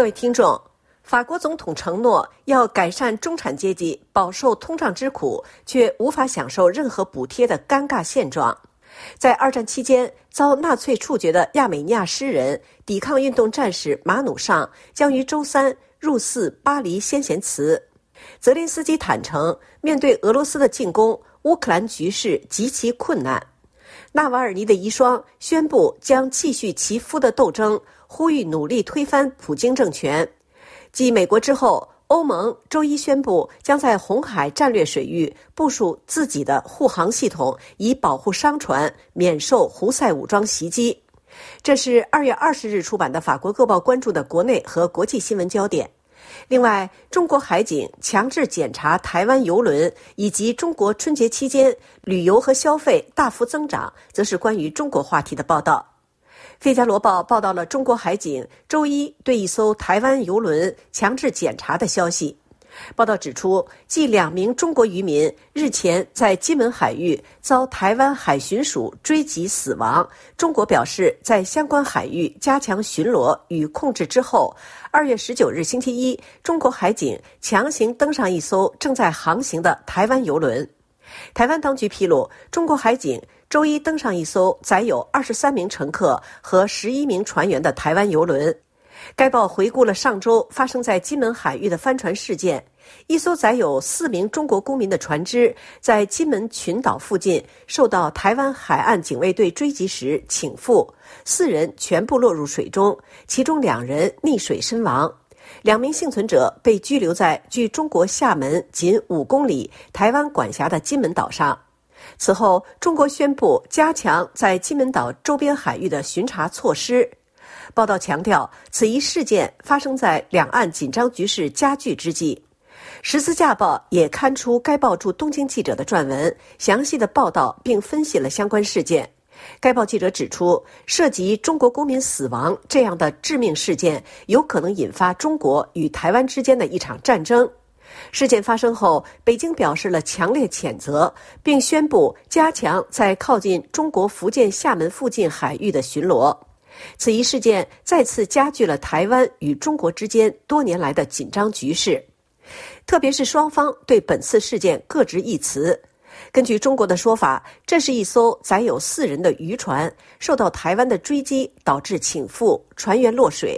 各位听众，法国总统承诺要改善中产阶级饱受通胀之苦却无法享受任何补贴的尴尬现状。在二战期间遭纳粹处决的亚美尼亚诗人、抵抗运动战士马努尚将于周三入祀巴黎先贤祠。泽连斯基坦诚，面对俄罗斯的进攻，乌克兰局势极其困难。纳瓦尔尼的遗孀宣布将继续其夫的斗争，呼吁努力推翻普京政权。继美国之后，欧盟周一宣布将在红海战略水域部署自己的护航系统，以保护商船免受胡塞武装袭击。这是二月二十日出版的法国《各报》关注的国内和国际新闻焦点。另外，中国海警强制检查台湾游轮，以及中国春节期间旅游和消费大幅增长，则是关于中国话题的报道。《费加罗报》报道了中国海警周一对一艘台湾游轮强制检查的消息。报道指出，继两名中国渔民日前在金门海域遭台湾海巡署追击死亡，中国表示在相关海域加强巡逻与控制之后，二月十九日星期一，中国海警强行登上一艘正在航行的台湾游轮。台湾当局披露，中国海警周一登上一艘载有二十三名乘客和十一名船员的台湾游轮。该报回顾了上周发生在金门海域的帆船事件：一艘载有四名中国公民的船只在金门群岛附近受到台湾海岸警卫队追击时倾覆，四人全部落入水中，其中两人溺水身亡，两名幸存者被拘留在距中国厦门仅五公里、台湾管辖的金门岛上。此后，中国宣布加强在金门岛周边海域的巡查措施。报道强调，此一事件发生在两岸紧张局势加剧之际。《十字架报》也刊出该报驻东京记者的撰文，详细的报道并分析了相关事件。该报记者指出，涉及中国公民死亡这样的致命事件，有可能引发中国与台湾之间的一场战争。事件发生后，北京表示了强烈谴责，并宣布加强在靠近中国福建厦门附近海域的巡逻。此一事件再次加剧了台湾与中国之间多年来的紧张局势，特别是双方对本次事件各执一词。根据中国的说法，这是一艘载有四人的渔船受到台湾的追击，导致倾覆，船员落水；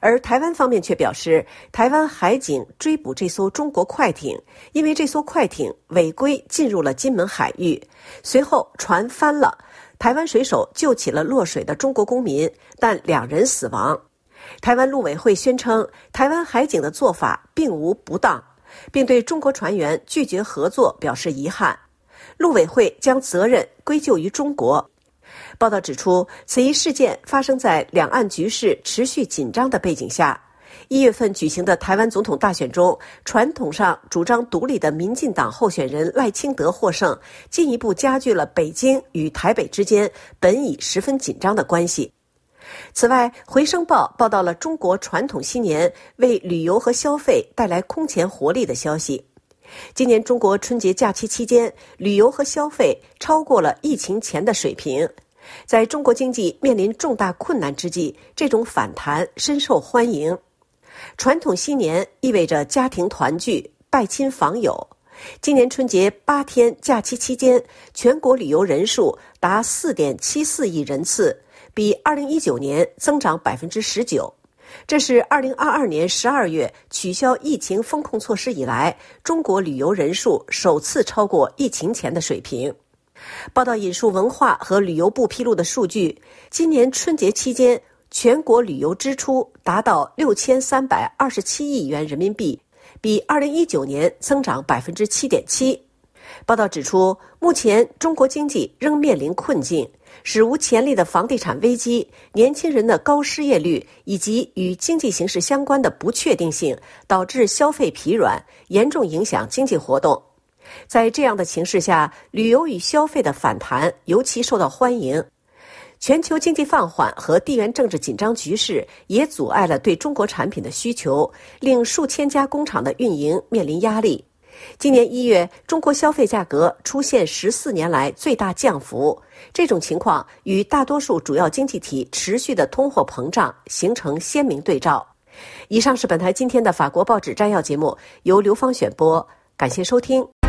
而台湾方面却表示，台湾海警追捕这艘中国快艇，因为这艘快艇违规进入了金门海域，随后船翻了。台湾水手救起了落水的中国公民，但两人死亡。台湾陆委会宣称，台湾海警的做法并无不当，并对中国船员拒绝合作表示遗憾。陆委会将责任归咎于中国。报道指出，此一事件发生在两岸局势持续紧张的背景下。一月份举行的台湾总统大选中，传统上主张独立的民进党候选人赖清德获胜，进一步加剧了北京与台北之间本已十分紧张的关系。此外，《回声报》报道了中国传统新年为旅游和消费带来空前活力的消息。今年中国春节假期期间，旅游和消费超过了疫情前的水平。在中国经济面临重大困难之际，这种反弹深受欢迎。传统新年意味着家庭团聚、拜亲访友。今年春节八天假期期间，全国旅游人数达四点七四亿人次，比二零一九年增长百分之十九。这是二零二二年十二月取消疫情封控措施以来，中国旅游人数首次超过疫情前的水平。报道引述文化和旅游部披露的数据，今年春节期间。全国旅游支出达到六千三百二十七亿元人民币，比二零一九年增长百分之七点七。报道指出，目前中国经济仍面临困境，史无前例的房地产危机、年轻人的高失业率以及与经济形势相关的不确定性，导致消费疲软，严重影响经济活动。在这样的形势下，旅游与消费的反弹尤其受到欢迎。全球经济放缓和地缘政治紧张局势也阻碍了对中国产品的需求，令数千家工厂的运营面临压力。今年一月，中国消费价格出现十四年来最大降幅，这种情况与大多数主要经济体持续的通货膨胀形成鲜明对照。以上是本台今天的法国报纸摘要节目，由刘芳选播，感谢收听。